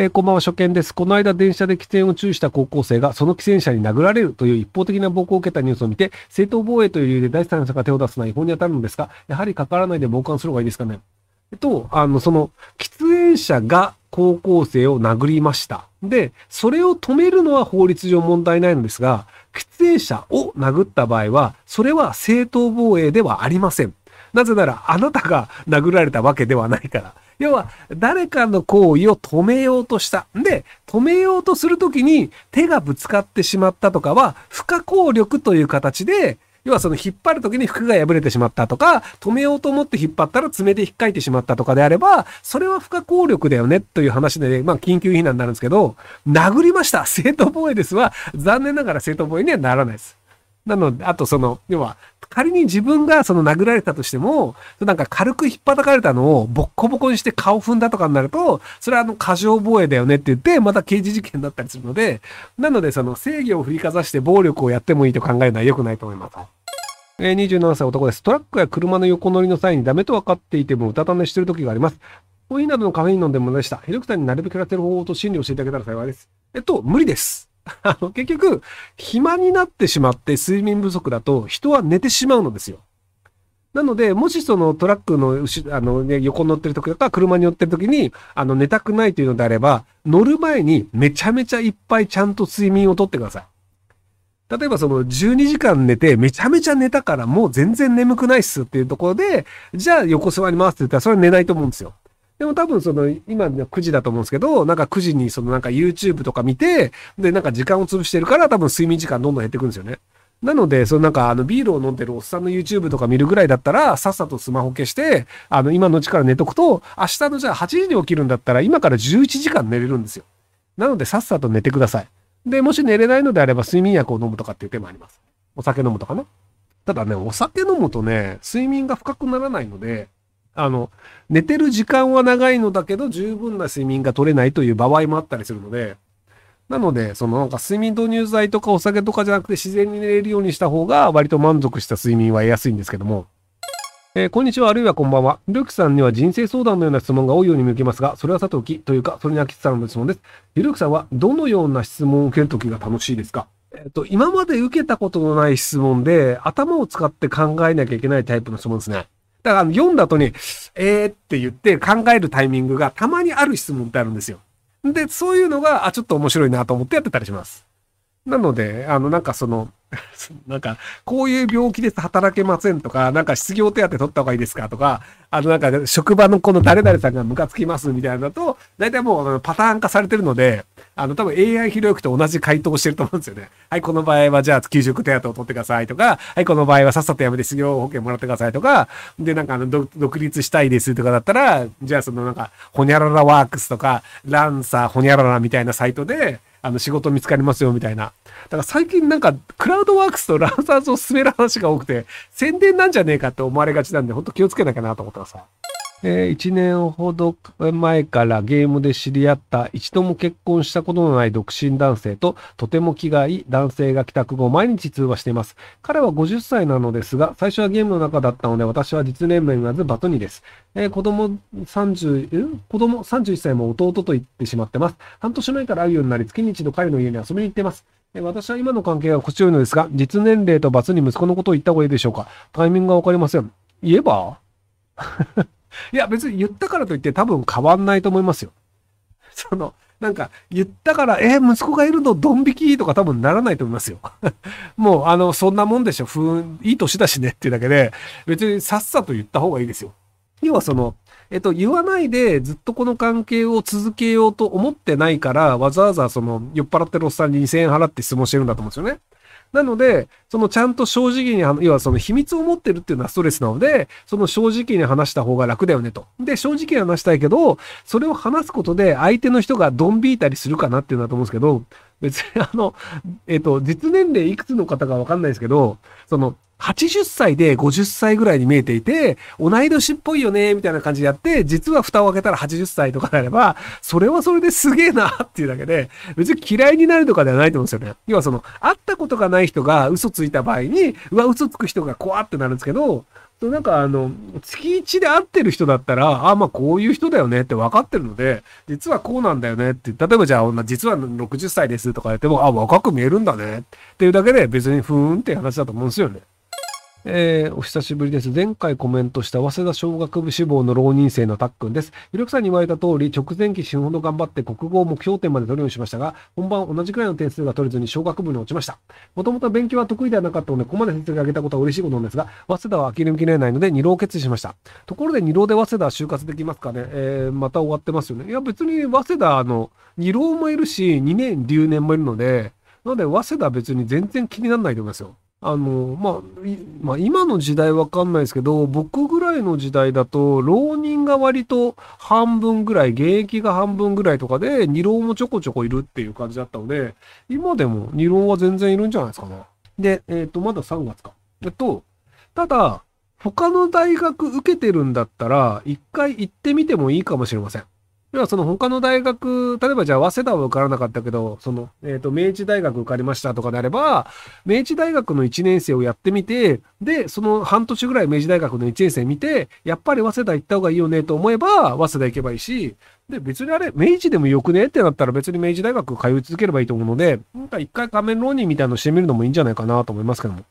えー、こんばんは、初見です。この間、電車で喫煙を注意した高校生が、その喫煙者に殴られるという一方的な暴行を受けたニュースを見て、正当防衛という理由で第三者が手を出すのは違法に当たるのですが、やはりかからないで傍観する方がいいですかね。えっと、あの、その、喫煙者が高校生を殴りました。で、それを止めるのは法律上問題ないのですが、喫煙者を殴った場合は、それは正当防衛ではありません。なぜなら、あなたが殴られたわけではないから。要は、誰かの行為を止めようとした。で、止めようとするときに手がぶつかってしまったとかは、不可抗力という形で、要はその引っ張るときに服が破れてしまったとか、止めようと思って引っ張ったら爪で引っかいてしまったとかであれば、それは不可抗力だよねという話で、まあ緊急避難になるんですけど、殴りました 正当防衛ですは、残念ながら正当防衛にはならないです。なので、あとその、要は、仮に自分がその殴られたとしても、なんか軽く引っ叩かれたのをボッコボコにして顔踏んだとかになると、それはあの過剰防衛だよねって言って、また刑事事件だったりするので、なのでその正義を振りかざして暴力をやってもいいと考えるのは良くないと思います。えー、27歳男です。トラックや車の横乗りの際にダメと分かっていてもうたた寝してる時があります。コーヒーなどのカフェイン飲んでもでした。ヘルクさんになるべく減らせる方法と心理を教えてあげたら幸いです。えっと、無理です。あの、結局、暇になってしまって睡眠不足だと人は寝てしまうのですよ。なので、もしそのトラックの後あの、ね、横乗ってる時とか車に乗ってる時に、あの、寝たくないというのであれば、乗る前にめちゃめちゃいっぱいちゃんと睡眠をとってください。例えばその12時間寝てめちゃめちゃ寝たからもう全然眠くないっすっていうところで、じゃあ横座りますって言ったらそれは寝ないと思うんですよ。でも多分その、今9時だと思うんですけど、なんか9時にそのなんか YouTube とか見て、で、なんか時間を潰してるから多分睡眠時間どんどん減ってくんですよね。なので、そのなんかあのビールを飲んでるおっさんの YouTube とか見るぐらいだったら、さっさとスマホ消して、あの今のうちから寝とくと、明日のじゃあ8時に起きるんだったら、今から11時間寝れるんですよ。なので、さっさと寝てください。で、もし寝れないのであれば、睡眠薬を飲むとかっていう手もあります。お酒飲むとかね。ただね、お酒飲むとね、睡眠が深くならないので、あの、寝てる時間は長いのだけど、十分な睡眠が取れないという場合もあったりするので、なので、そのなんか睡眠導入剤とかお酒とかじゃなくて自然に寝れるようにした方が割と満足した睡眠は得やすいんですけども。えー、こんにちは、あるいはこんばんは。ひろきさんには人生相談のような質問が多いように見受けますが、それはさておき、というか、それに飽きてたの質問です。ひろきさんはどのような質問を受けるときが楽しいですか？えっ、と、今まで受けたことのない質問で、頭を使って考えなきゃいけないタイプの質問ですね。だから読んだ後に、えーって言って考えるタイミングがたまにある質問ってあるんですよ。で、そういうのが、あ、ちょっと面白いなと思ってやってたりします。なので、あの、なんかその、なんか、こういう病気です働けませんとか、なんか失業手当取った方がいいですかとか、あの、なんか職場のこの誰々さんがムカつきますみたいなのだと、大体もうパターン化されてるので、あの、多分 AI ひろゆきと同じ回答をしてると思うんですよね。はい、この場合はじゃあ給食手当を取ってくださいとか、はい、この場合はさっさとやめて失業保険もらってくださいとか、で、なんかあの、独立したいですとかだったら、じゃあそのなんか、ほにゃららワークスとか、ランサーほにゃららみたいなサイトで、あの、仕事見つかりますよみたいな。だから最近なんか、クラウドワークスとラウザーズを進める話が多くて、宣伝なんじゃねえかって思われがちなんで、ほんと気をつけなきゃなと思ってます。えー、1年ほど前からゲームで知り合った一度も結婚したことのない独身男性ととても気がいい男性が帰宅後毎日通話しています。彼は50歳なのですが、最初はゲームの中だったので私は実年齢言わずバトニーです。えー、子供30、子供31歳も弟と言ってしまってます。半年前から会うようになり月に一度彼の家に遊びに行ってます。私は今の関係が心地よいのですが、実年齢と罰に息子のことを言った方がいいでしょうかタイミングがわかりません。言えば？いや、別に言ったからといって多分変わんないと思いますよ。その、なんか、言ったから、えー、息子がいるのドン引きとか多分ならないと思いますよ。もう、あの、そんなもんでしょ。ふん、いい年だしねっていうだけで、別にさっさと言った方がいいですよ。要はその、えっと、言わないでずっとこの関係を続けようと思ってないから、わざわざその、酔っ払ってるおっさんに2000円払って質問してるんだと思うんですよね。なので、そのちゃんと正直に、要はその秘密を持ってるっていうのはストレスなので、その正直に話した方が楽だよねと。で、正直に話したいけど、それを話すことで相手の人がドン引いたりするかなっていうのだと思うんですけど、別にあの、えっ、と、実年齢いくつの方かわかんないですけど、その、80歳で50歳ぐらいに見えていて、同い年っぽいよね、みたいな感じでやって、実は蓋を開けたら80歳とかであれば、それはそれですげえなっていうだけで、別に嫌いになるとかではないと思うんですよね。要はその、会ったことがない人が嘘ついた場合に、うわ、嘘つく人が怖ってなるんですけど、そうなんかあの、月1で会ってる人だったら、あ、まあこういう人だよねって分かってるので、実はこうなんだよねって、例えばじゃあ、実は60歳ですとか言っても、あ、若く見えるんだねっていうだけで別にふーんって話だと思うんですよね。えー、お久しぶりです。前回コメントした早稲田小学部志望の浪人生のたっくんです。ゆるくさんに言われた通り、直前期死ぬほど頑張って国語を目標点まで取るようにしましたが、本番同じくらいの点数が取れずに小学部に落ちました。もともと勉強は得意ではなかったので、ここまで成績を上げたことは嬉しいことなんですが、早稲田は諦めきれないので、二浪決意しました。ところで二浪で早稲田は就活できますかね？えー、また終わってますよね。いや、別に早稲田、の、二浪もいるし、二年留年もいるので、なので、早稲田は別に全然気にならないと思いますよ。あの、まあ、まあ、今の時代わかんないですけど、僕ぐらいの時代だと、浪人が割と半分ぐらい、現役が半分ぐらいとかで、二浪もちょこちょこいるっていう感じだったので、今でも二浪は全然いるんじゃないですかね。で、えっ、ー、と、まだ3月か。えっと、ただ、他の大学受けてるんだったら、一回行ってみてもいいかもしれません。要はその他の大学、例えばじゃあ早稲田は受からなかったけど、その、えっ、ー、と、明治大学受かりましたとかであれば、明治大学の1年生をやってみて、で、その半年ぐらい明治大学の1年生見て、やっぱり早稲田行った方がいいよねと思えば、早稲田行けばいいし、で、別にあれ、明治でもよくねってなったら別に明治大学通い続ければいいと思うので、なんか一回仮面浪人みたいなのしてみるのもいいんじゃないかなと思いますけども。